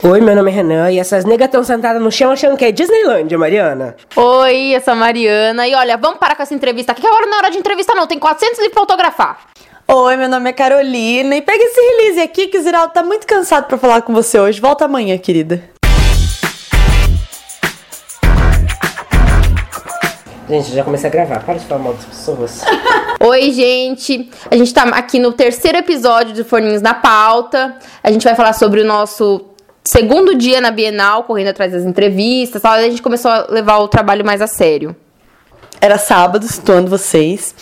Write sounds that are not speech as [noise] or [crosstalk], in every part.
Oi, meu nome é Renan e essas negas estão sentadas no chão achando que é Disneylândia, Mariana. Oi, eu sou a Mariana. E olha, vamos parar com essa entrevista aqui, que agora não é hora de entrevista, não. Tem 400 livros pra autografar. Oi, meu nome é Carolina e pega esse release aqui que o Ziraldo tá muito cansado pra falar com você hoje. Volta amanhã, querida. Gente, já comecei a gravar. Para de falar mal das pessoas. [laughs] Oi, gente. A gente tá aqui no terceiro episódio de Forninhos na Pauta. A gente vai falar sobre o nosso segundo dia na Bienal, correndo atrás das entrevistas. Tal. A gente começou a levar o trabalho mais a sério. Era sábado, situando vocês.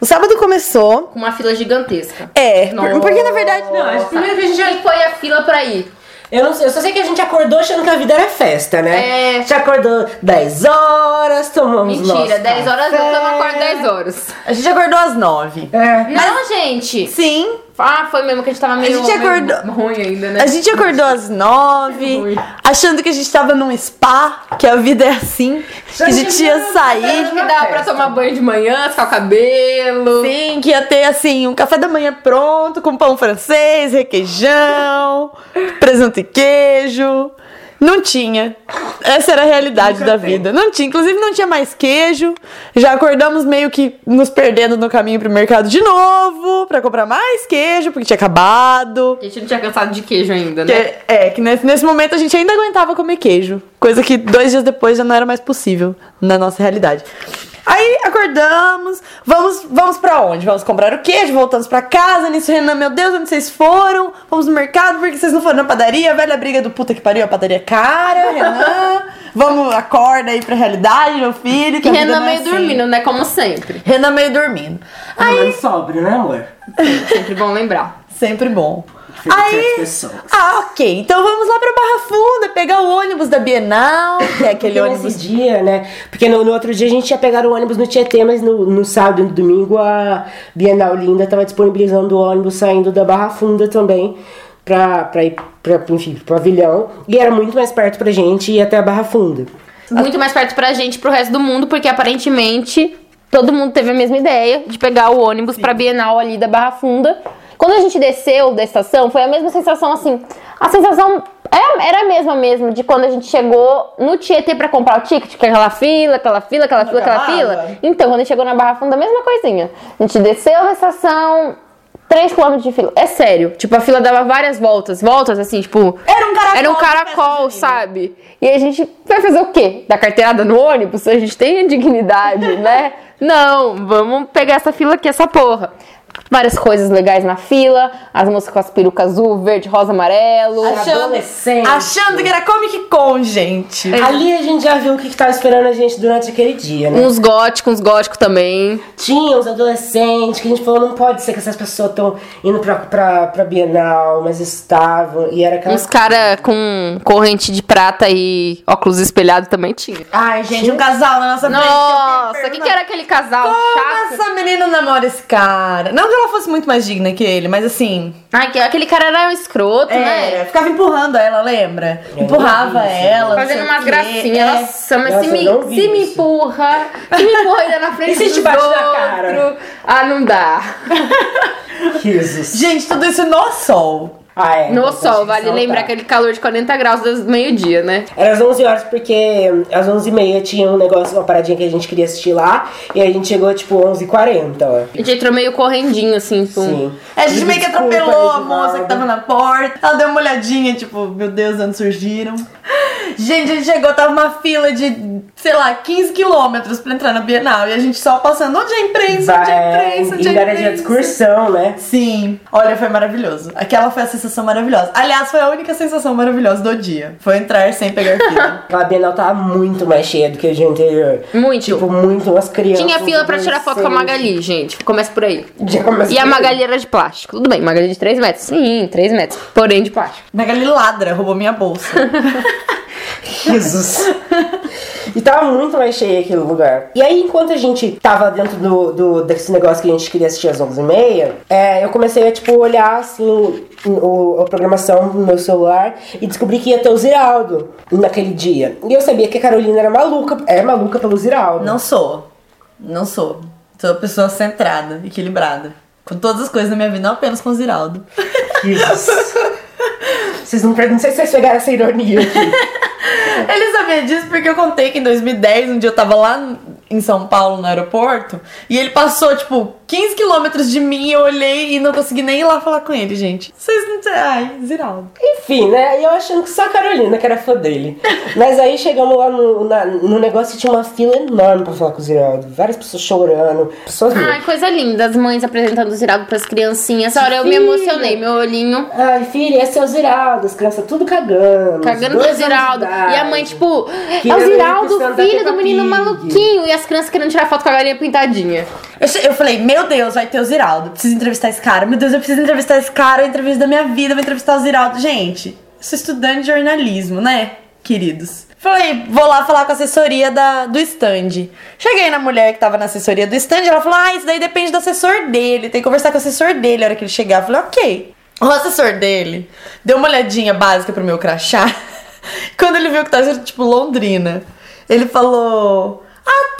O sábado começou. Com uma fila gigantesca. É, por- porque na verdade. Não, primeiro que a gente foi a fila pra ir? Eu não sei, eu só sei que a gente acordou achando que a vida era festa, né? É. A gente acordou 10 horas, tomamos Mentira, nosso 10 horas eu não acordo 10 horas. A gente acordou às nove. É. Não, gente. Sim, Ah, foi mesmo que a gente tava meio, gente acordou- ruim ainda, né? a gente acordou às nove, achando que a gente tava num spa, que a vida é assim, que a gente ia sair. que dava pra tomar banho de manhã, secar o cabelo. Sim, que ia ter assim, um café da manhã pronto, com pão francês, requeijão, presunto e queijo. Não tinha. Essa era a realidade Nunca da tem. vida. Não tinha. Inclusive, não tinha mais queijo. Já acordamos meio que nos perdendo no caminho pro mercado de novo, pra comprar mais queijo, porque tinha acabado. A gente não tinha cansado de queijo ainda, Que- né? é, que nesse, nesse momento a gente ainda aguentava comer queijo. Coisa que dois dias depois já não era mais possível na nossa realidade. Aí acordamos, vamos, vamos para onde? Vamos comprar o queijo, voltamos pra casa. Nisso, Renan, meu Deus, onde vocês foram? Vamos no mercado, porque vocês não foram na padaria? Velha briga do puta que pariu, a padaria é cara, [laughs] Renan. vamos, acorda aí pra realidade, meu filho. Que Renan não é meio assim. dormindo, né? Como sempre. Renan meio dormindo. Aí... Sóbrio, né, amor? Sempre bom lembrar. Sempre bom. Aí, pessoas. ah, ok. Então vamos lá pra Barra Funda, pegar o ônibus da Bienal, que é aquele ônibus nesse dia, né? Porque no, no outro dia a gente ia pegar o ônibus no Tietê, mas no, no sábado e no domingo a Bienal Linda tava disponibilizando o ônibus saindo da Barra Funda também pra, pra ir pra, enfim, pro pavilhão. E era muito mais perto pra gente ir até a Barra Funda. Muito mais perto pra gente e pro resto do mundo, porque aparentemente todo mundo teve a mesma ideia de pegar o ônibus pra Bienal ali da Barra Funda. Quando a gente desceu da estação, foi a mesma sensação assim. A sensação é- era a mesma mesmo de quando a gente chegou no Tietê pra comprar o ticket, que é aquela fila, aquela fila, aquela fila, aquela fila. Então, quando a gente chegou na Barra Funda, a mesma coisinha. A gente desceu da estação, 3km de fila. É sério. Tipo, a fila dava várias voltas. Voltas, assim, tipo. Era um caracol Era um caracol, sabe? E a gente vai fazer o quê? Dar carteirada no ônibus? A gente tem dignidade, [laughs] né? Não, vamos pegar essa fila aqui, essa porra. Várias coisas legais na fila, as moças com as perucas azul, verde, rosa, amarelo. Adolescente. Achando que era Comic Con, gente. Ali a gente já viu o que, que tava esperando a gente durante aquele dia, né? Uns góticos, uns góticos também. Tinha os adolescentes que a gente falou, não pode ser que essas pessoas estão indo pra, pra, pra Bienal, mas estavam. E era aquela. Uns cara com corrente de prata e óculos espelhados também tinha. Ai, gente, um casal na nossa. Nossa, o que, que era aquele casal Como chato? essa menina namora esse cara? Não que ela fosse muito mais digna que ele, mas assim. Ai, que- aquele cara era um escroto, né? É, ficava empurrando ela, lembra? Eu Empurrava não isso, ela. não Fazendo umas gracinhas. É. Nossa, mas Nossa, se, me, não se me empurra, se me empurra ainda na [laughs] frente E se dos te bate na outros, cara? Ah, não dá. [laughs] Jesus. Gente, tudo isso no sol. Ah, é. No sol, vale ressaltar. lembrar aquele calor de 40 graus do meio-dia, né? Era às 11 horas porque às 11h30 tinha um negócio, uma paradinha que a gente queria assistir lá. E a gente chegou tipo 11h40, ó. A gente entrou meio correndinho, assim, com... Sim. A gente meio que atropelou a moça que tava na porta. Ela deu uma olhadinha, tipo, meu Deus, onde surgiram. [laughs] Gente, a gente chegou, tava uma fila de, sei lá, 15 quilômetros pra entrar na Bienal. E a gente só passando, onde é a imprensa? Onde é a imprensa? Onde é a era dia de imprensa? excursão, né? Sim, olha, foi maravilhoso. Aquela foi a sensação maravilhosa. Aliás, foi a única sensação maravilhosa do dia. Foi entrar sem pegar fila. [laughs] Aquela Bienal tava muito mais cheia do que o dia anterior. Muito. Tipo, muito umas crianças. Tinha fila pra tirar foto com a. Magali, gente. Começa por aí. Já começa E a. Magali era de plástico. Tudo bem, Magali de 3 metros. Sim, 3 metros. Porém de plástico. Magali ladra, roubou minha bolsa. [laughs] [laughs] Jesus. E tava muito mais cheio aquele lugar. E aí, enquanto a gente tava dentro do, do- desse negócio que a gente queria assistir às 11h30, é, eu comecei a, tipo, olhar, assim, o, a programação no meu celular e descobri que ia ter o Ziraldo naquele dia. E eu sabia que a Carolina era maluca, é maluca pelo Ziraldo. Não sou. Não sou. Sou uma pessoa centrada, equilibrada. Com todas as coisas na minha vida, não apenas com o Ziraldo. Jesus. [laughs] Vocês não, não sei se vocês pegaram essa ironia aqui. [laughs] Ele sabia disso porque eu contei que em 2010, um dia eu tava lá em São Paulo, no aeroporto, e ele passou, tipo, 15 quilômetros de mim, eu olhei e não consegui nem ir lá falar com ele, gente. Vocês não... Ai, Ziraldo. Enfim, né? E eu achando que só a Carolina que era fã dele. [laughs] Mas aí chegamos lá no, na- no negócio e tinha uma fila enorme pra falar com o Ziraldo. Várias pessoas chorando. Pessoas Ai, coisa linda. As mães apresentando o Ziraldo pras criancinhas. Essa hora eu me emocionei. Meu olhinho Ai, filha, esse é o Ziraldo. As crianças tudo cagando. cagando pro Ziraldo. E a mãe, tipo, é o Ziraldo, filho do menino maluquinho. E as crianças querendo tirar foto com a galinha pintadinha. Eu, eu falei, meu Deus, vai ter o Ziraldo. Preciso entrevistar esse cara. Meu Deus, eu preciso entrevistar esse cara. Entrevista da minha vida, vou entrevistar o Ziraldo. Gente, sou estudante de jornalismo, né, queridos? Falei, vou lá falar com a assessoria da, do stand. Cheguei na mulher que tava na assessoria do stand, ela falou: Ah, isso daí depende do assessor dele. Tem que conversar com o assessor dele a hora que ele chegar. Eu falei, ok. O assessor dele deu uma olhadinha básica pro meu crachá. [laughs] Quando ele viu que tava tipo, Londrina, ele falou: Ah.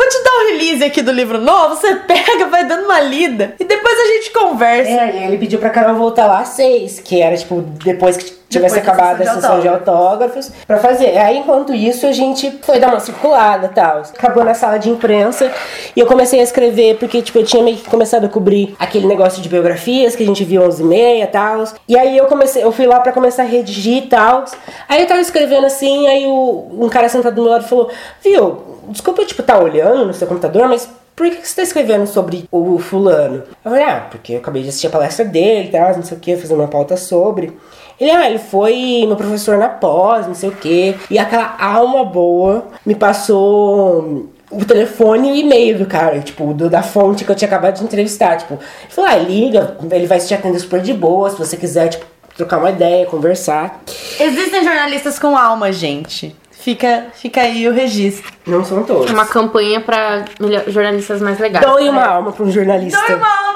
Vou te dar um release aqui do livro novo, você [laughs] pega, vai dando uma lida e depois a gente conversa. É, ele pediu pra Carol voltar lá às seis, que era tipo depois que tivesse Depois acabado a sessão de autógrafos, pra fazer. Aí enquanto isso a gente foi dar uma circulada e tal. Acabou na sala de imprensa e eu comecei a escrever, porque tipo eu tinha meio que começado a cobrir aquele negócio de biografias que a gente viu 11 e meia e tal. E aí eu comecei, eu fui lá pra começar a redigir e tal. Aí eu tava escrevendo assim, aí o, um cara sentado do meu lado falou: Viu, desculpa, tipo, tá olhando no seu computador, mas por que que você tá escrevendo sobre o fulano? Eu falei, ah, porque eu acabei de assistir a palestra dele e tal, não sei o que, fazendo uma pauta sobre. Ele, ah, ele foi meu professor na pós, não sei o que. E aquela alma boa me passou o telefone e o e-mail do cara, tipo, do, da fonte que eu tinha acabado de entrevistar. Tipo, ele falou, ah, liga, ele vai te atender super de boa, se você quiser, tipo, trocar uma ideia, conversar. Existem jornalistas com alma, gente. Fica, fica aí o registro. Não são todos. Uma campanha pra melhor- jornalistas mais legais. Doe uma alma pra um jornalista. Doe uma alma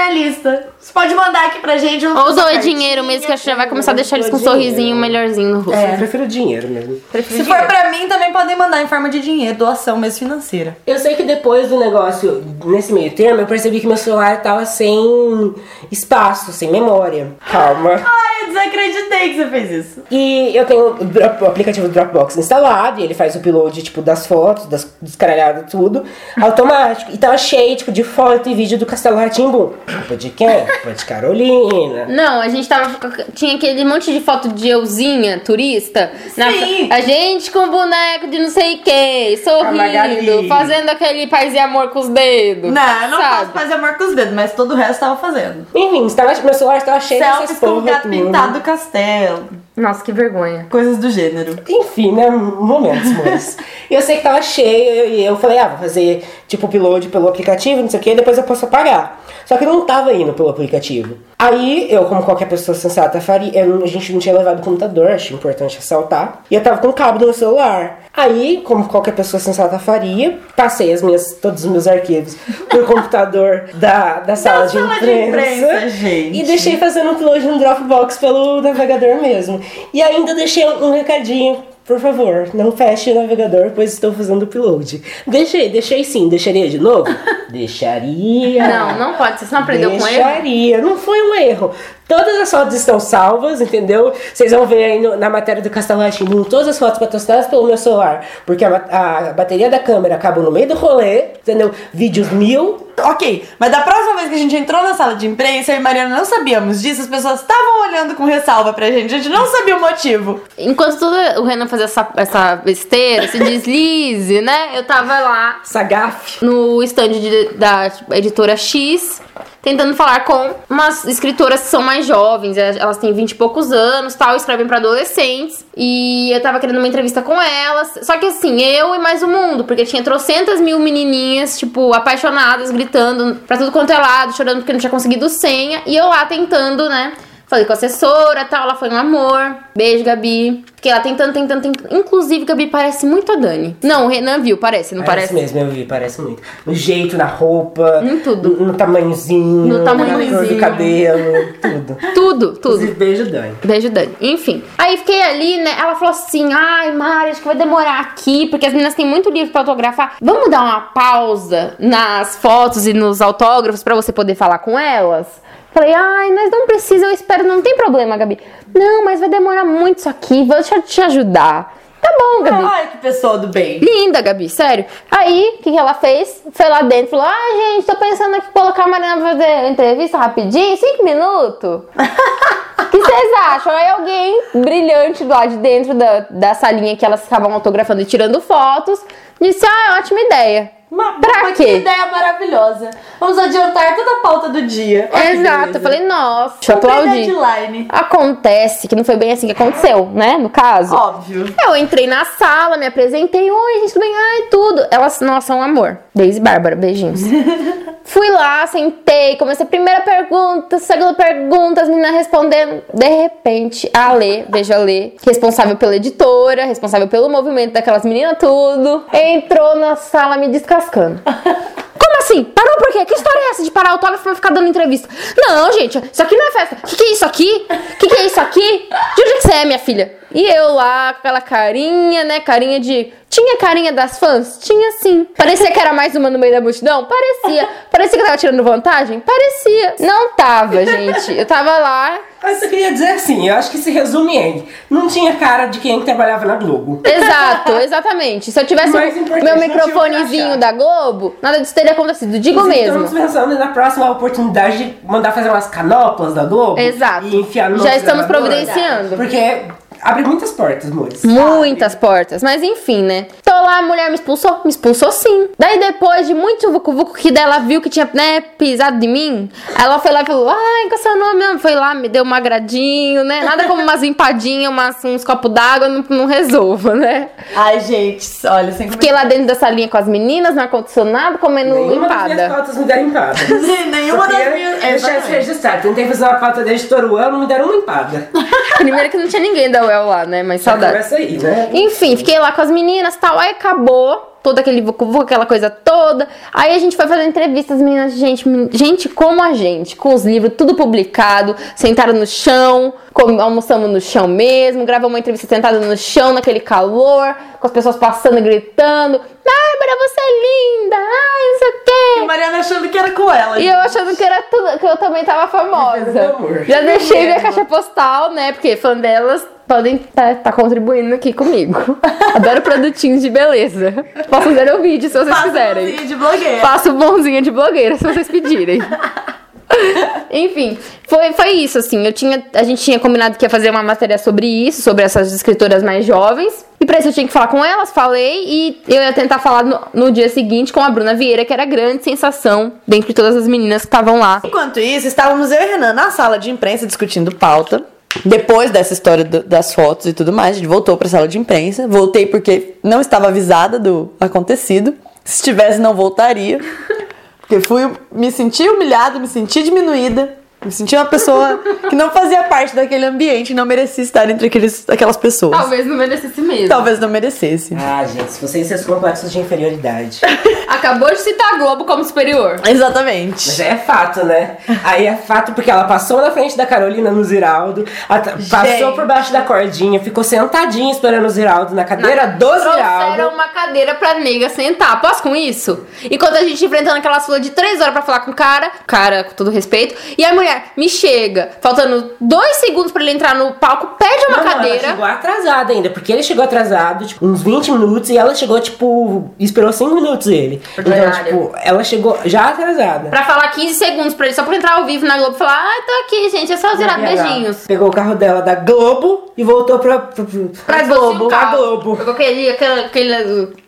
para jornalista. Você pode mandar aqui pra gente. Ou doe dinheiro mesmo, que acho que já vai começar a deixar eles com um sorrisinho melhorzinho no rosto. Eu prefiro dinheiro mesmo. Se for pra mim, também podem mandar em forma de dinheiro, doação mesmo financeira. Eu sei que depois do negócio, nesse meio termo, eu percebi que meu celular tava sem espaço, sem memória. Calma. Ai, desacreditei que você fez isso. E eu tenho o, Drop- o aplicativo Dropbox instalado, e ele faz o upload, tipo, das fotos, das descaralhado, tudo, automático. E tava cheio, tipo, de foto e vídeo do Castelo Ratimbum. Culpa de quem? Culpa de Carolina. Não, a gente tava. Tinha aquele monte de foto de euzinha, turista. na Sim. fra- a gente com boneco de não sei quem, sorrindo, fazendo aquele paz e amor com os dedos. Não, eu não sabe? posso fazer amor com os dedos, mas todo o resto tava fazendo. Enfim, estava, meu celular estava cheio Selfies dessas com o porra gato do castelo. Nossa, que vergonha. Coisas do gênero. Enfim, né? Momentos, mas. E eu sei que tava cheio e eu falei, ah, vou fazer tipo upload pelo aplicativo, não sei o que, depois eu posso apagar. Só que não tava indo pelo aplicativo. Aí eu, como qualquer pessoa sensata faria, não- a gente não tinha levado computador, acho importante ressaltar. E eu tava com o cabo do meu celular. Aí, como qualquer pessoa sensata faria, passei as minhas, todos os meus arquivos [laughs] pro computador da, da sala, de, sala de imprensa, imprensa, gente. E deixei fazendo upload no Dropbox pelo navegador mesmo. E ainda deixei um recadinho. Por favor, não feche o navegador, pois estou fazendo upload. Deixei, deixei sim. Deixaria de novo? [laughs] Deixaria. Não, não pode. Você não aprendeu com erro? Deixaria. Não foi um erro. Todas as fotos estão salvas, entendeu? Vocês vão ver aí no- na matéria do Castelo todas as fotos patrocinadas pelo meu celular. Porque a, a bateria da câmera acabou no meio do rolê, entendeu? Vídeos mil. Ok, mas da próxima vez que a gente entrou na sala de imprensa, eu e Mariana não sabíamos disso, as pessoas estavam olhando com ressalva pra gente, a gente não sabia o motivo. Enquanto todo o Renan fazia essa, essa besteira, esse deslize, né? Eu tava lá Sagaf. no stand de- da editora X, tentando falar com umas escritoras que são mais jovens, elas elas têm 20 e poucos anos, tal, escrevem pra adolescentes, e eu tava querendo uma entrevista com elas, só que assim, eu e mais o mundo, porque tinha trocentas mil menininhas, tipo, apaixonadas, gritando pra tudo quanto é lado, chorando porque não tinha conseguido senha, e eu lá tentando, né, Falei com a assessora tal, ela foi um amor. Beijo, Gabi. Fiquei lá tentando, tentando, tentando. Inclusive, Gabi parece muito a Dani. Não, o Renan viu, parece, não Parece, parece? mesmo, eu vi, parece muito. No jeito, na roupa. Em tudo. No, no tamanhozinho. No tamanhozinho. do cabelo. Tudo. [laughs] Tudo, tudo. Inclusive, beijo, Dani. Beijo, Dani. Enfim. Aí fiquei ali, né? Ela falou assim: ai, Mari, acho que vai demorar aqui, porque as meninas têm muito livro pra autografar. Vamos dar uma pausa nas fotos e nos autógrafos pra você poder falar com elas? Falei, ai, mas não precisa, eu espero, não tem problema, Gabi. Não, mas vai demorar muito isso aqui, vou te, te ajudar. Tá bom, Gabi. Ai, que pessoa do bem. Linda, Gabi, sério. Aí, o que, que ela fez? Foi lá dentro falou: Ah, gente, tô pensando aqui colocar a Mariana pra fazer entrevista rapidinho, cinco minutos. [laughs] O que vocês acham? Aí alguém brilhante lá de dentro da, da salinha que elas ficavam autografando e tirando fotos disse: Ah, ótima ideia. Uma, Pra uma quê? que ideia maravilhosa. Vamos adiantar toda a pauta do dia. Olha Exato. Eu falei, nossa, deixa eu aplaudir. deadline. Acontece que não foi bem assim que aconteceu, né? No caso. Óbvio. Eu entrei na sala, me apresentei, oi, gente, tudo bem? Ai, tudo. Elas, nossa, um amor. Deise e Bárbara, beijinhos. [laughs] Fui lá, sentei, comecei a primeira pergunta, segunda pergunta, as meninas respondendo. De repente, a Lê, veja a Lê, responsável pela editora, responsável pelo movimento daquelas meninas tudo, entrou na sala me descascando. Como assim? Parou por quê? Que história é essa de parar autógrafo pra ficar dando entrevista? Não, gente, isso aqui não é festa. O que, que é isso aqui? O que, que é isso aqui? De onde é que você é, minha filha? E eu lá, com aquela carinha, né? Carinha de. Tinha carinha das fãs? Tinha sim. Parecia que era mais uma no meio da multidão? Parecia. Parecia que eu tava tirando vantagem? Parecia. Não tava, gente. Eu tava lá. Mas eu queria dizer assim, eu acho que se resume em. Não tinha cara de quem trabalhava na Globo. Exato, exatamente. Se eu tivesse o meu microfonezinho da Globo, nada disso teria acontecido. Digo mesmo. Estamos pensando na próxima oportunidade de mandar fazer umas canoplas da Globo. Exato. E enfiar no Já estamos providenciando. Porque abre muitas portas, amores. Muitas portas, mas enfim, né? Tô lá, a mulher me expulsou, me expulsou sim. Daí depois de muito vucu-vucu que dela viu que tinha, né, pisado de mim, ela foi lá e falou, ai, é seu nome mesmo? Foi lá, me deu um agradinho, né? Nada como umas [laughs] empadinhas, umas, uns copos d'água, não, não resolva, né? Ai, gente, olha, sem Fiquei lá dentro da salinha com as meninas, no ar-condicionado, comendo Nenhuma das minhas pautas me deram empada. [laughs] Nenhuma das minhas. isso Exatamente. registrado. Tentei fazer uma da editora UEL, não me deram uma empada. [laughs] Primeiro que não tinha ninguém da UEL lá, né? Mas saudade. Aí, né? Enfim, fiquei lá com as meninas tal. Aí acabou todo aquele vucu aquela coisa toda. Aí a gente foi fazer entrevistas, as meninas, gente, gente como a gente, com os livros tudo publicado, sentaram no chão, almoçamos no chão mesmo, gravamos uma entrevista sentada no chão, naquele calor, com as pessoas passando e gritando. Bárbara, você é linda! Ai, não sei o E quê. Mariana achando que era com ela. E eu achando que era tudo, que eu também tava famosa. Já deixei minha caixa postal, né? Porque fã delas podem estar tá, contribuindo aqui comigo. [laughs] Adoro produtinhos de beleza. Posso fazer um vídeo se vocês Faça quiserem. mãozinha de blogueira. Faço bonzinha de blogueira se vocês pedirem. [laughs] Enfim, foi, foi isso, assim. Eu tinha, a gente tinha combinado que ia fazer uma matéria sobre isso, sobre essas escritoras mais jovens. E pra isso eu tinha que falar com elas, falei, e eu ia tentar falar no, no dia seguinte com a Bruna Vieira, que era a grande sensação dentre todas as meninas que estavam lá. Enquanto isso, estávamos eu e Renan na sala de imprensa discutindo pauta. Depois dessa história do- das fotos e tudo mais, a gente voltou pra sala de imprensa. Voltei porque não estava avisada do acontecido. Se tivesse, não voltaria. Porque fui, me senti humilhada, me senti diminuída. Me senti uma pessoa que não fazia parte daquele ambiente, não merecia estar entre aqueles, aquelas pessoas. Talvez não merecesse mesmo. Talvez não merecesse. Ah, gente, se vocês seus complexos de inferioridade. [laughs] Acabou de citar a Globo como superior. Exatamente. Mas é fato, né? Aí é fato porque ela passou na frente da Carolina no Ziraldo, passou por baixo da cordinha, ficou sentadinha esperando o Ziraldo na cadeira do Trouxeram Ziraldo. uma cadeira pra nega sentar. Posso com isso? Enquanto a gente enfrentando aquelas filas de três horas pra falar com o cara, cara, com todo respeito, e a mulher me chega, faltando dois segundos pra ele entrar no palco, pede uma Não, não, ela cadeira. chegou atrasada ainda, porque ele chegou atrasado, tipo, uns 20 minutos, e ela chegou, tipo, esperou 5 minutos ele. Então, Verdade. tipo, ela chegou já atrasada. Pra falar 15 segundos pra ele, só pra entrar ao vivo na Globo e falar: Ai, tô aqui, gente, é só ela beijinhos. Pegou o carro dela da Globo e voltou pra. pra, pra, Pra Globo. Globo. Pra Globo. Pegou aquele, aquele, aquele,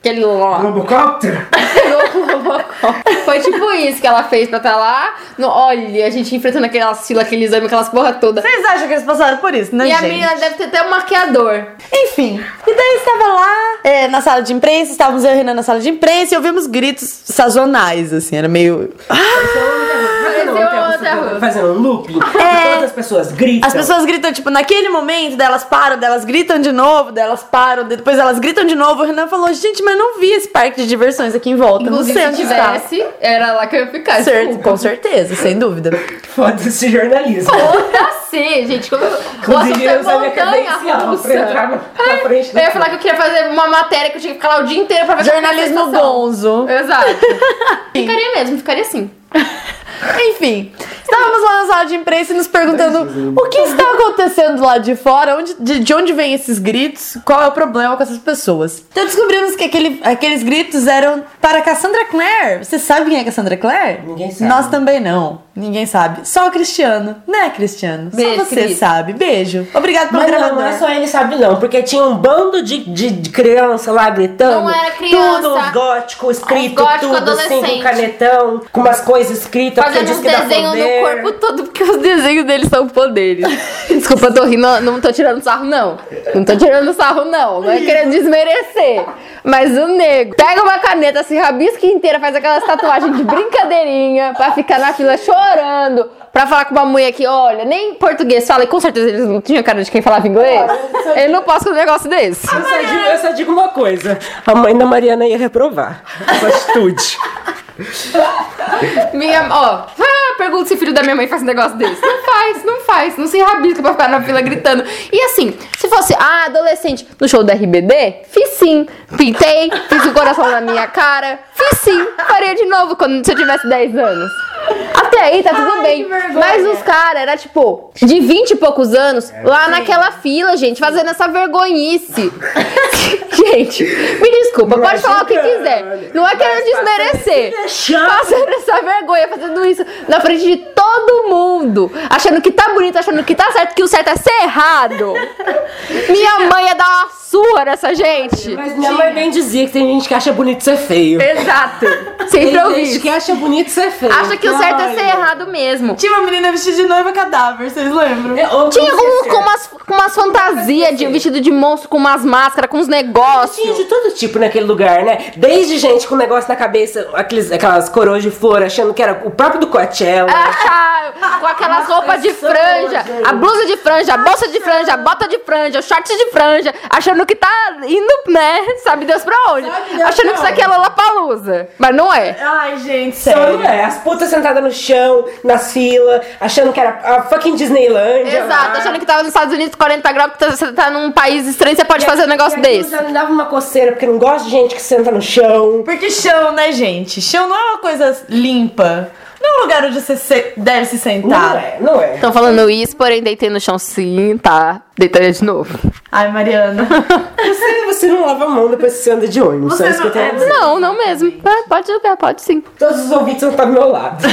aquele. Globocóptero? [laughs] Foi tipo isso que ela fez pra estar lá. No, olha, a gente enfrentando aquelas filas, aquele exame, aquelas porra toda. Vocês acham que eles passaram por isso, né, E a gente? menina deve ter até um maquiador. Enfim, e daí estava lá é, na sala de imprensa, estávamos eu e a Renan na sala de imprensa e ouvimos gritos sazonais, assim, era meio. Fazendo um, fazendo um looping. É. Todas as pessoas gritam. As pessoas gritam, tipo, naquele momento, delas param, delas gritam de novo, delas param, depois elas gritam de novo. O Renan falou, gente, mas não vi esse parque de diversões aqui em volta. Inclusive, não sei se onde está. tivesse, era lá que eu ia ficar. Certo, com certeza, sem dúvida. [laughs] Foda-se jornalismo. Foda-se, gente. Como... Inclusive, eu é usar minha credencial montanha pra russa. entrar na, na frente Eu ia falar que eu queria fazer uma matéria que eu tinha que ficar lá o dia inteiro pra ver era a Jornalismo gonzo. Exato. [laughs] ficaria mesmo, ficaria assim. Enfim, Estávamos lá na sala de imprensa e nos perguntando o que está acontecendo lá de fora, onde, de, de onde vêm esses gritos, qual é o problema com essas pessoas. Então descobrimos que aquele, aqueles gritos eram para Cassandra Clare. Você sabe quem é Cassandra Clare? Ninguém sabe. Nós também não. Ninguém sabe. Só o Cristiano, né, Cristiano? Beijo, Só você Cris. sabe. Beijo. Obrigado pelo Mas não, gravador. não é só ele sabe não, porque tinha um bando de, de, de criança lá gritando. Não era criança. Tudo os góticos escrito, Os góticos tudo assim, com canetão, com umas coisas escritas, porque Fazendo uns desenhos no corpo todo, porque os desenhos deles são poderes. [laughs] Desculpa, eu tô rindo, não tô tirando sarro, não. Não tô tirando sarro, não. Não é querendo desmerecer. Mas o nego pega uma caneta, se rabisca inteira, faz aquelas tatuagens de brincadeirinha pra ficar na fila chorando. Pra falar com uma mulher que, olha, nem português fala, e com certeza eles não tinham cara de quem falava inglês. Ele não posso com um negócio desse. Eu só, digo, eu só digo uma coisa: a mãe da Mariana ia reprovar essa atitude. Minha, ó, ah, pergunta se filho da minha mãe faz um negócio desse. Não faz, não faz, não se rabisca pra ficar na fila gritando. E assim, se fosse, ah, adolescente, no show da RBD, fiz sim. Pintei, fiz o coração na minha cara, fiz sim. Faria de novo quando se eu tivesse 10 anos. Até aí tá tudo Ai, bem. Mas os caras era tipo de 20 e poucos anos lá naquela fila, gente, fazendo essa vergonhice. [laughs] gente, me desculpa, pode falar o que quiser. Não é querendo desmerecer. Passando essa vergonha, fazendo isso na frente de todo mundo. Achando que tá bonito, achando que tá certo, que o certo é ser errado. [laughs] Minha mãe ia dar uma surra nessa gente. Mas minha mãe bem dizia que tem gente que acha bonito ser feio. Exato. [laughs] Sempre Tem ouvi gente que acha bonito ser feio. Acha que o certo é ser errado mesmo. Tinha uma menina vestida de noiva cadáver, vocês lembram? É, ou Tinha se com umas, com umas fantasias de vestido de monstro, com umas máscaras, com uns Tinha negócios. de todo tipo naquele lugar, né? Desde gente com negócio na cabeça, aqueles, aquelas coroas de flor, achando que era o próprio do Coachella. Ah, com aquelas roupas de pessoas, franja, a blusa de franja, a bolsa de franja, a bota de franja, o short de franja, achando que tá indo, né? Sabe Deus pra onde? Sabe Deus achando pra que isso aqui é Lollapalooza. Mas não é. Ai, gente, Só sério. não é. As putas sentadas no chão, nas filas, achando que era a fucking Disneylandia. Exato, lá. achando que tava nos Estados Unidos 40 graus, que tá- você tá num país estranho, você pode E fazer um aquilo- negócio e desse. Já me dava uma coceira, porque eu não gosto de gente que senta no chão. Porque chão, né, gente? Chão não é uma coisa limpa. Não é um lugar onde você se- deve se Não sentar. é, não é. Estão falando isso, porém deitei no chão sim, tá? Deitaria de novo. Ai, Mariana. [laughs] Você, você não lava a mão depois que você anda de ônibus. Você Só isso que eu não- tenho a é, dizer. Não, não mesmo. É, pode jogar, pode sim. Todos os ouvintes vão estar do meu lado. [laughs]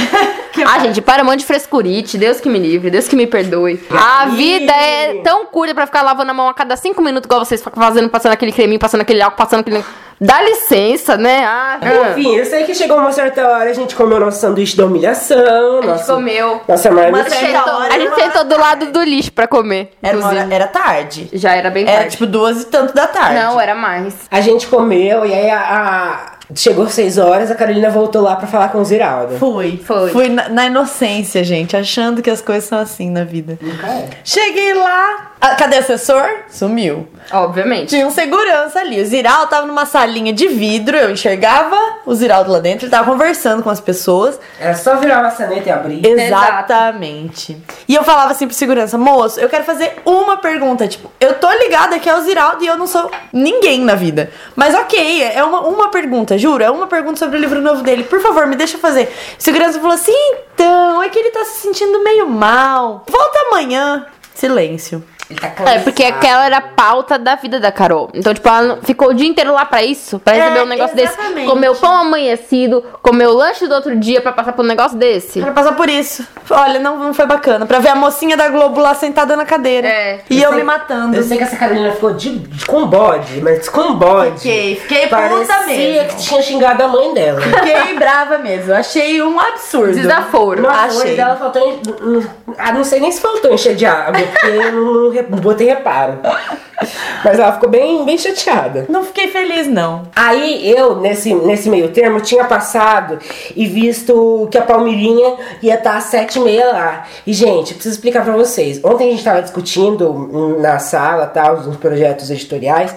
Ah, gente, para um monte de frescurite. Deus que me livre, Deus que me perdoe. A vida é tão curta pra ficar lavando a mão a cada cinco minutos, igual vocês ficam fazendo, passando aquele creminho, passando aquele álcool, passando aquele. Dá licença, né? Ah, Enfim, eu sei que chegou uma certa hora, a gente comeu nosso sanduíche humilhação. a gente comeu. Nossa Uma A marmita. certa gente, sentou, hora a gente era- sentou do lado do lixo pra comer. Era, uma hora- era tarde. Já era bem Era tarde. tipo duas e tanto da tarde. Não, era mais. A gente comeu e aí a, a- chegou seis horas, a Carolina voltou lá pra falar com o Ziraldo. Fui. Foi. Fui na, na inocência, gente, achando que as coisas são assim na vida. Nunca é. Cheguei lá. Ah, cadê o assessor? Sumiu. Obviamente. Tinha um segurança ali. O Ziraldo tava numa salinha de vidro, eu enxergava o Ziraldo lá dentro, ele tava conversando com as pessoas. Era só virar a maçaneta e abrir. Exatamente. E eu falava assim pro segurança, moço, eu quero fazer uma pergunta. Tipo, eu tô ligada que é o Ziraldo e eu não sou ninguém na vida. Mas ok, é uma, uma pergunta, juro, é uma pergunta sobre o livro novo dele. Por favor, me deixa fazer. O segurança falou assim, então, é que ele tá se sentindo meio mal. Volta amanhã. Silêncio. Ele tá É, porque aquela era a pauta da vida da Carol. Então, tipo, ela ficou o dia inteiro lá pra isso, pra receber É, um negócio desse. exatamente. Comeu pão amanhecido, comeu lanche do outro dia pra passar por um negócio desse. Pra passar por isso. Olha, não, não foi bacana. Pra ver a mocinha da Globo lá sentada na cadeira. É. E Eu eu sei- me matando. Eu sei que essa Carolina ficou de, de- com bode, mas com bode. Fiquei, fiquei puta Parecia mesmo. que tinha xingado a mãe dela. Fiquei brava mesmo. Achei um absurdo. Desaforo. Nossa, o Achei. olho dela faltou. En... Ah, não sei nem se faltou encher de água, porque eu não, não re- não botei reparo. Mas ela ficou bem, bem chateada. Não fiquei feliz, não. Aí eu, nesse, nesse meio termo, tinha passado e visto que a Palmeirinha ia estar às sete e meia lá. E, gente, preciso explicar pra vocês. Ontem a gente tava discutindo na sala, tal, uns projetos editoriais.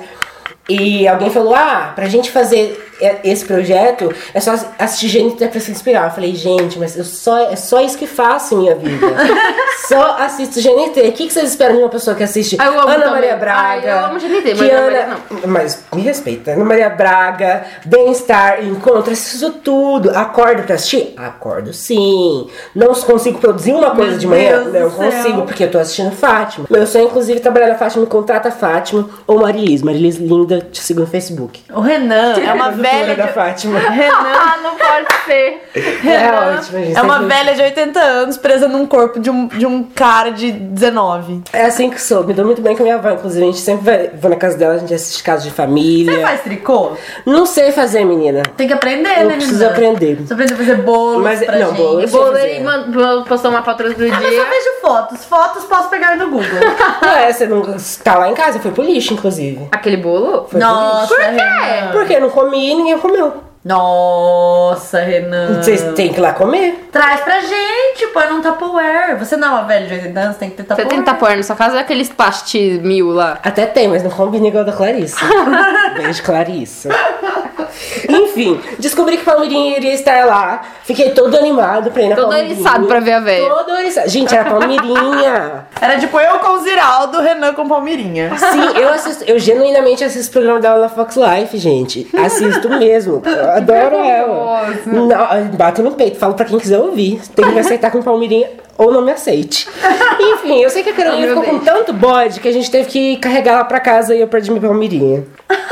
E alguém falou, ah, pra gente fazer esse projeto é só assistir gente pra se inspirar. Eu falei, gente, mas eu só, é só isso que faço em minha vida. [laughs] só assisto GNT. O que, que vocês esperam de uma pessoa que assiste Ah, Ana também. Maria Braga? Ah, eu amo GNT, mas Ana Maria Mas me respeita. Ana Maria Braga, Bem-Estar, Encontro, assisto tudo. Acordo pra assistir? Acordo sim. Não consigo produzir uma coisa Meu de manhã? Deus não do céu. consigo, porque eu tô assistindo Fátima. Meu sonho, inclusive, é trabalhar na Fátima, contrata a Fátima ou Marilis. Marilis linda, te sigo no Facebook. O Renan é uma [laughs] velha. da de- Fátima. [laughs] Renan Ah, [laughs] não pode ser. É ótimo, gente. é uma Sempre- velha de 80 anos presa num corpo de um, de um cara de 19. É assim que sou. Me dou muito bem com a minha avó, inclusive. A gente sempre vai, vou na casa dela, a gente assiste casos de família. Você faz tricô? Não sei fazer, menina. Tem que aprender, Eu né, preciso Renan? aprender. Você aprender a fazer bolos Mas- pra não, gente. bolo fazer. e man- postou uma foto outro Ah, mas eu dia. vejo fotos. Fotos posso pegar no Google. [laughs] Não é, você não tá lá em casa, foi pro lixo, inclusive. Aquele bolo? Foi Nossa, Por quê? Renan. Porque eu não comi ninguém comeu. Nossa, Renan. Vocês têm que ir lá comer. Traz pra gente, põe num Tupperware. Você não é uma velha de 80 anos, tem que ter Você Tupperware. tem Tupperware na sua casa? É aqueles pastis mil lá. Até tem, mas não combina igual da Clarissa. [laughs] Beijo, Clarissa. Enfim, descobri que Palmeirinha iria estar lá. Fiquei todo animado pra ir na Todo Palmeirinha. eriçado pra ver a véia. Todo eriçado. Gente, era Palmeirinha. Era tipo eu com o Ziraldo, Renan com Palmeirinha. Sim, eu assisto, eu genuinamente assisto o programa dela na Fox Life, gente. Assisto mesmo. Adoro ela. Não, bato no peito, falo pra quem quiser ouvir. Tem que me aceitar com Palmeirinha ou não me aceite. [laughs] Enfim, eu sei que a Carolina ficou com tanto bode que a gente teve que carregar ela pra casa e eu perdi minha Palmeirinha. [laughs]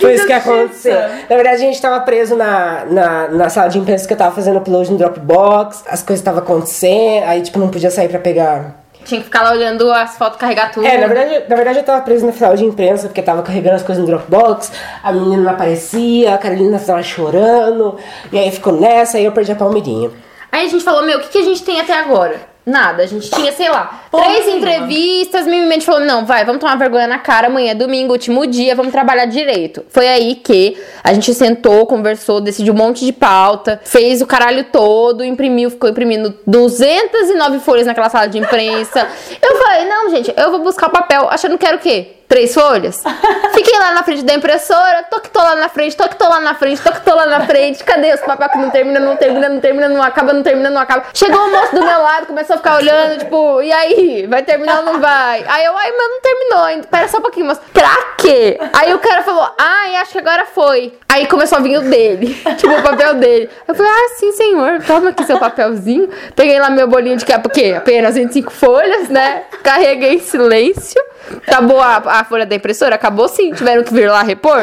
Foi isso que aconteceu. Na verdade, a gente tava preso na, na, na sala de imprensa que eu tava fazendo upload no Dropbox, as coisas estavam acontecendo, aí tipo, não podia sair pra pegar Tinha que ficar lá olhando as fotos, carregar tudo. é, na verdade, na verdade eu tava preso na final de imprensa porque tava carregando as coisas no Dropbox, a menina não aparecia, a Carolina tava chorando, e aí ficou nessa, aí eu perdi a palmeirinha. Aí a gente falou, meu, o que, que a gente tem até agora? Nada, a gente tinha, sei lá, Porra três entrevistas, mimimi falou, não, vai, vamos tomar vergonha na cara, amanhã é domingo, último dia, vamos trabalhar direito. Foi aí que a gente sentou, conversou, decidiu um monte de pauta, fez o caralho todo, imprimiu, ficou imprimindo 209 folhas naquela sala de imprensa. Eu falei, não, gente, eu vou buscar o papel, achando que era o quê? Três folhas? Fiquei lá na frente da impressora, tô que tô lá na frente, tô que tô lá na frente, tô que tô lá na frente. Cadê os papel que não termina, não termina, não termina, não acaba, não termina, não acaba? Chegou o moço do meu lado, começou a ficar olhando, tipo, e aí? Vai terminar ou não vai? Aí eu, ai, mas não terminou ainda. Pera só um pouquinho, moço. Pra quê? Aí o cara falou, ai, acho que agora foi. Aí começou a vir o dele, [laughs] tipo, o papel dele. Eu falei, ah, sim, senhor, toma aqui seu papelzinho. Peguei lá meu bolinho de que é porque apenas 25 folhas, né? Carreguei em silêncio. Acabou a, a folha da impressora? Acabou sim. Tiveram que vir lá repor?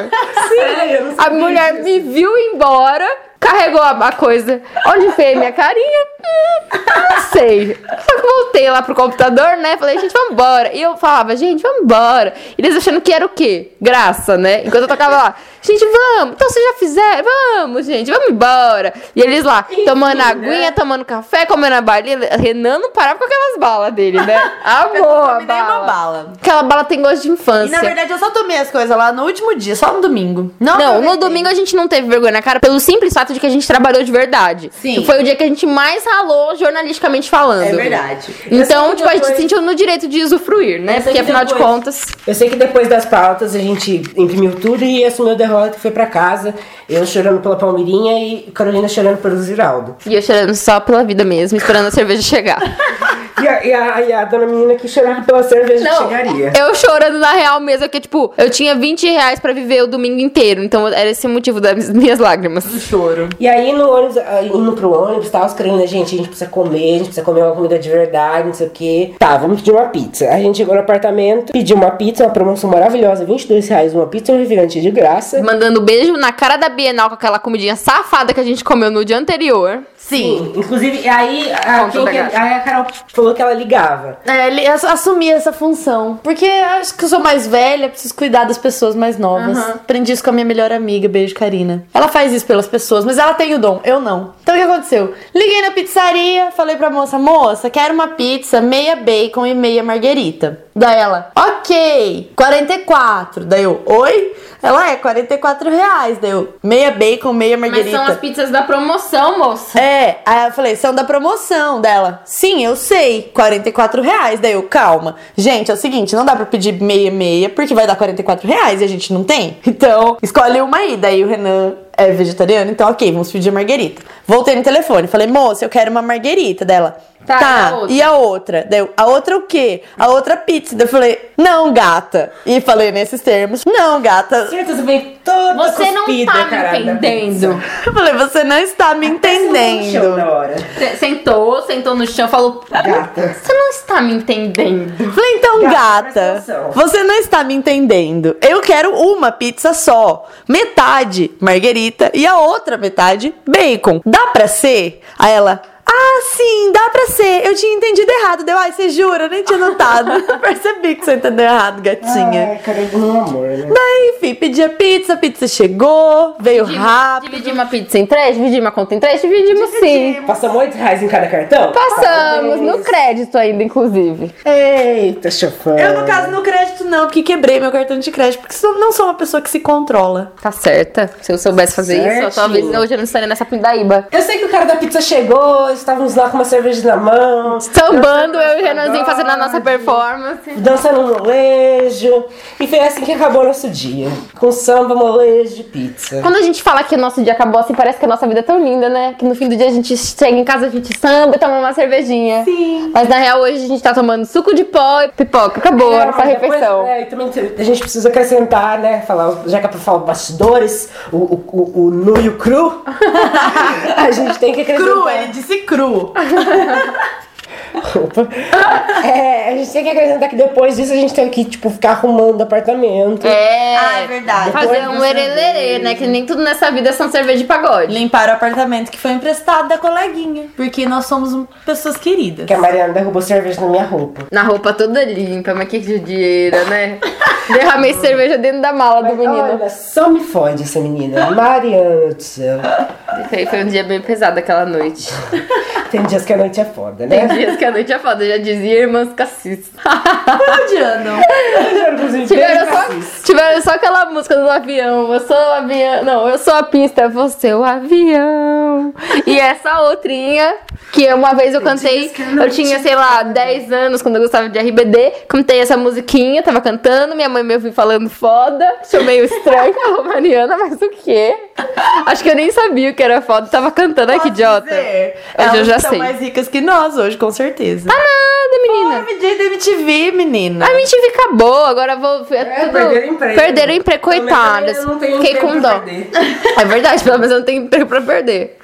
Sim, A mulher me viu embora, carregou a, a coisa. Onde fez minha carinha? Hum, não sei. Voltei lá pro computador, né? Falei, gente, vambora. E eu falava, gente, vambora. E eles achando que era o quê? Graça, né? Enquanto eu tocava lá, gente, vamos. Então vocês já fizeram? Vamos, gente, vamos embora. E eles lá, tomando né? aguinha, tomando café, comendo a balinha. Renan não parava com aquelas balas dele, né? [laughs] Amor, a Me dei uma bala. bala. Aquela bala tem gosto de E infância. na verdade eu só tomei as coisas lá no último dia, só no domingo. Não, Não, no domingo a gente não teve vergonha na cara pelo simples fato de que a gente trabalhou de verdade. Sim. Que foi o dia que a gente mais ralou jornalisticamente falando. É verdade. Então, que tipo, a gente se depois- sentiu no direito de usufruir, né? Porque que afinal de depois- contas. Eu sei que depois das pautas a gente imprimiu tudo e assumiu a derrota e foi pra casa. Eu chorando pela Palmeirinha e Carolina chorando pelo Ziraldo. E eu chorando só pela vida mesmo, esperando a cerveja chegar. [laughs] E a, e a, e a dona menina que chorava pela cerveja que chegaria. Eu chorando na real mesmo, porque, tipo, eu tinha 20 reais pra viver o domingo inteiro. Então era esse o motivo das [laughs] minhas lágrimas. Choro. E aí no ônibus, ah, indo pro ônibus tal, os Carolina, gente, a gente precisa comer, a gente precisa comer uma comida de verdade, não sei o quê. Tá, vamos pedir uma pizza. A gente chegou no apartamento, pediu uma pizza, uma promoção maravilhosa, 22 reais uma pizza e um refrigerante de graça. Mandando beijo na cara da Bienal com aquela comidinha safada que a gente comeu no dia anterior. Sim. Inclusive, aí a, quem aí a Carol falou que ela ligava. É, ele ass- assumir essa função. Porque acho que eu sou mais velha, preciso cuidar das pessoas mais novas. Aprendi isso com a minha melhor amiga, beijo, Karina. Ela faz isso pelas pessoas, mas ela tem o dom, eu não. Então o que aconteceu? Liguei na pizzaria, falei pra moça, moça, quero uma pizza, meia bacon e meia marguerita. Daí ela, ok, 44. Daí eu, oi? Ela é 44 reais. Daí eu, meia bacon, meia Mas marguerita. são as pizzas da promoção, moça. É, aí eu falei, são da promoção dela. Sim, eu sei, 44 reais. Daí eu, calma. Gente, é o seguinte, não dá pra pedir meia meia, porque vai dar 44 reais e a gente não tem. [laughs] Então, escolhe uma aí. Daí o Renan é vegetariano, então ok, vamos pedir marguerita. Voltei no telefone, falei, moça, eu quero uma marguerita dela. Tá, e a outra? e a outra? Daí eu, a outra o quê? A outra pizza. Daí eu falei, não, gata. E falei nesses termos, não, gata. Certeza veio toda Você não cuspida, tá me caralho, entendendo. Eu falei, você não está me entendendo. na hora. Se- Sentou, sentou no chão, falou: Gata. Você não está me entendendo. Falei, então, Gata, gata, você não está me entendendo. Eu quero uma pizza só. Metade marguerita e a outra metade bacon. Dá pra ser? Aí ela. Ah, sim, dá pra ser. Eu tinha entendido errado. Deu, ai, você jura? Eu nem tinha notado. [laughs] Percebi que você entendeu errado, gatinha. Ai, cara, um amor, né? Daí, enfim, pedi a pizza, a pizza chegou, veio rápido. Dividir uma pizza em três? Dividir uma conta em três? Dividimos sim. Passamos 8 reais em cada cartão? Passamos no crédito ainda, inclusive. Eita, chofão. Eu, no caso, no crédito não, porque quebrei meu cartão de crédito, porque sou- não sou uma pessoa que se controla. Tá certa. Se eu soubesse fazer isso, Certinho. talvez hoje eu não estaria nessa pindaíba. Eu sei que o cara da pizza chegou, estávamos lá com uma cerveja na mão. Sambando, eu e o Renanzinho fazendo a nossa performance. Dançando um molejo. E foi assim que acabou o nosso dia. Com samba, molejo e pizza. Quando a gente fala que o nosso dia acabou assim, parece que a nossa vida é tão linda, né? Que no fim do dia a gente chega em casa, a gente samba e toma uma cervejinha. Sim. Mas na real, hoje a gente tá tomando suco de pó e pipoca. Acabou a É, nossa mas refeição. é, e também a gente precisa acrescentar, né? Falar, já que é pra falar bastidores, o, o, o, o nu e o cru. [laughs] a gente tem que acrescentar. Cru, ele disse cru. [laughs] Opa. É, a gente tem que acrescentar que depois disso a gente tem que, tipo, ficar arrumando apartamento. É. Ah, é verdade. Fazer Depois um dessa erelere, vez. né? Que nem tudo nessa vida são cerveja de pagode. Limpar o apartamento que foi emprestado da coleguinha. Porque nós somos um- pessoas queridas. Que a Mariana derrubou cerveja na minha roupa. Na roupa toda limpa, mas que judiaira, né? Derramei cerveja dentro da mala do Mas, menino. Olha, só me fode essa menina. Mariana do céu. Foi, foi um dia bem pesado aquela noite. Tem dias que a noite é foda, Tem né? dias que a noite é foda, já dizia irmãs Cassis. [laughs] Odiando. Tiveram só, tiveram só aquela música do avião. Eu sou o avião. Não, eu sou a pista, você é o avião. E essa outrinha, que uma vez eu cantei, eu tinha, sei lá, 10 anos quando eu gostava de RBD. Cantei essa musiquinha, tava cantando, minha mãe me ouviu falando foda. Achou meio estranho. Falou, [laughs] Mariana, mas o quê? Acho que eu nem sabia o que era foda, tava cantando. Ai, que idiota. Hoje Elas eu já são sei. mais ricas que nós hoje, com certeza. Nada, menina. Pô, MJ da MTV, menina. A MTV acabou, agora eu vou. É, tudo... perderam emprego. Perderam emprego, coitadas. eu não tenho Fiquei com dó. perder. É verdade, pelo menos eu não tenho emprego pra perder.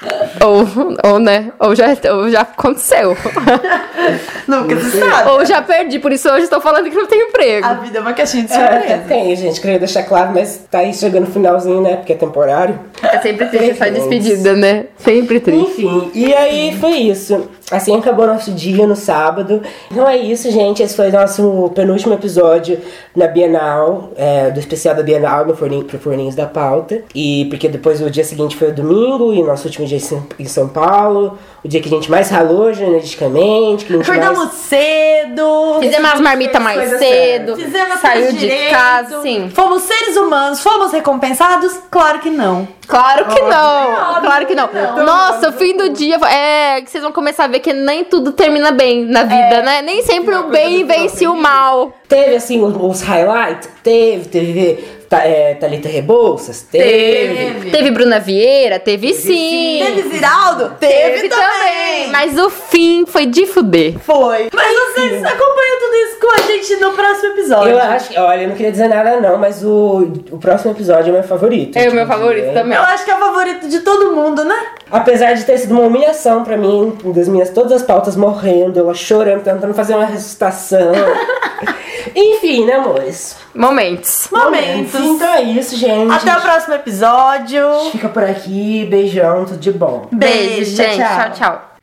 Ou, ou né? Ou já, ou já aconteceu. [laughs] Nunca se sabe. ou já perdi, por isso hoje estou falando que não tenho emprego. A vida é uma caixinha de É, surpresa. tem, gente. Queria deixar claro, mas tá aí chegando no finalzinho, né? Porque é temporário. É sempre triste essa despedida, né? Sempre triste. Enfim, e aí foi isso. Assim acabou nosso dia no sábado. Então é isso, gente. Esse foi nosso penúltimo episódio na Bienal, é, do especial da Bienal no Forninho, pro Forninhos da Pauta. E porque depois o dia seguinte foi o domingo e nosso último dia em São- Paulo. O dia que a gente mais ralou jornalisticamente. Que Acordamos mais... cedo. Fizemos as marmitas mais cedo. Fizemos Saiu de direito. casa, sim. Fomos seres humanos, fomos recompensados? Claro que não. Claro que não, claro que não. que não. Nossa, o fim do dia é que vocês vão começar a ver que nem tudo termina bem na vida, né? Nem sempre o bem vence o mal. Teve, assim, os, os highlights? Teve. Teve tá, é, Thalita Rebouças? Teve. Teve Bruna Vieira, teve sim. Teve Ziraldo? Teve, também. Mas o fim foi de fuder. Foi. Mas vocês acompanham tudo isso com a gente no próximo episódio. Eu acho que, olha, eu não queria dizer nada não, mas o, o próximo episódio é meu favorito. É o meu favorito é. também. Eu acho que é o favorito de todo mundo, né? Apesar de ter sido uma humilhação pra mim, das minhas todas as pautas morrendo, ela chorando, tentando fazer uma ressuscitação. [laughs] Enfim, né, amores? Momentos. Momentos. Então é isso, gente. Até o próximo episódio. Fica por aqui, beijão, tudo de bom. Beijo, Beijo, gente. tchau. tchau. tchau.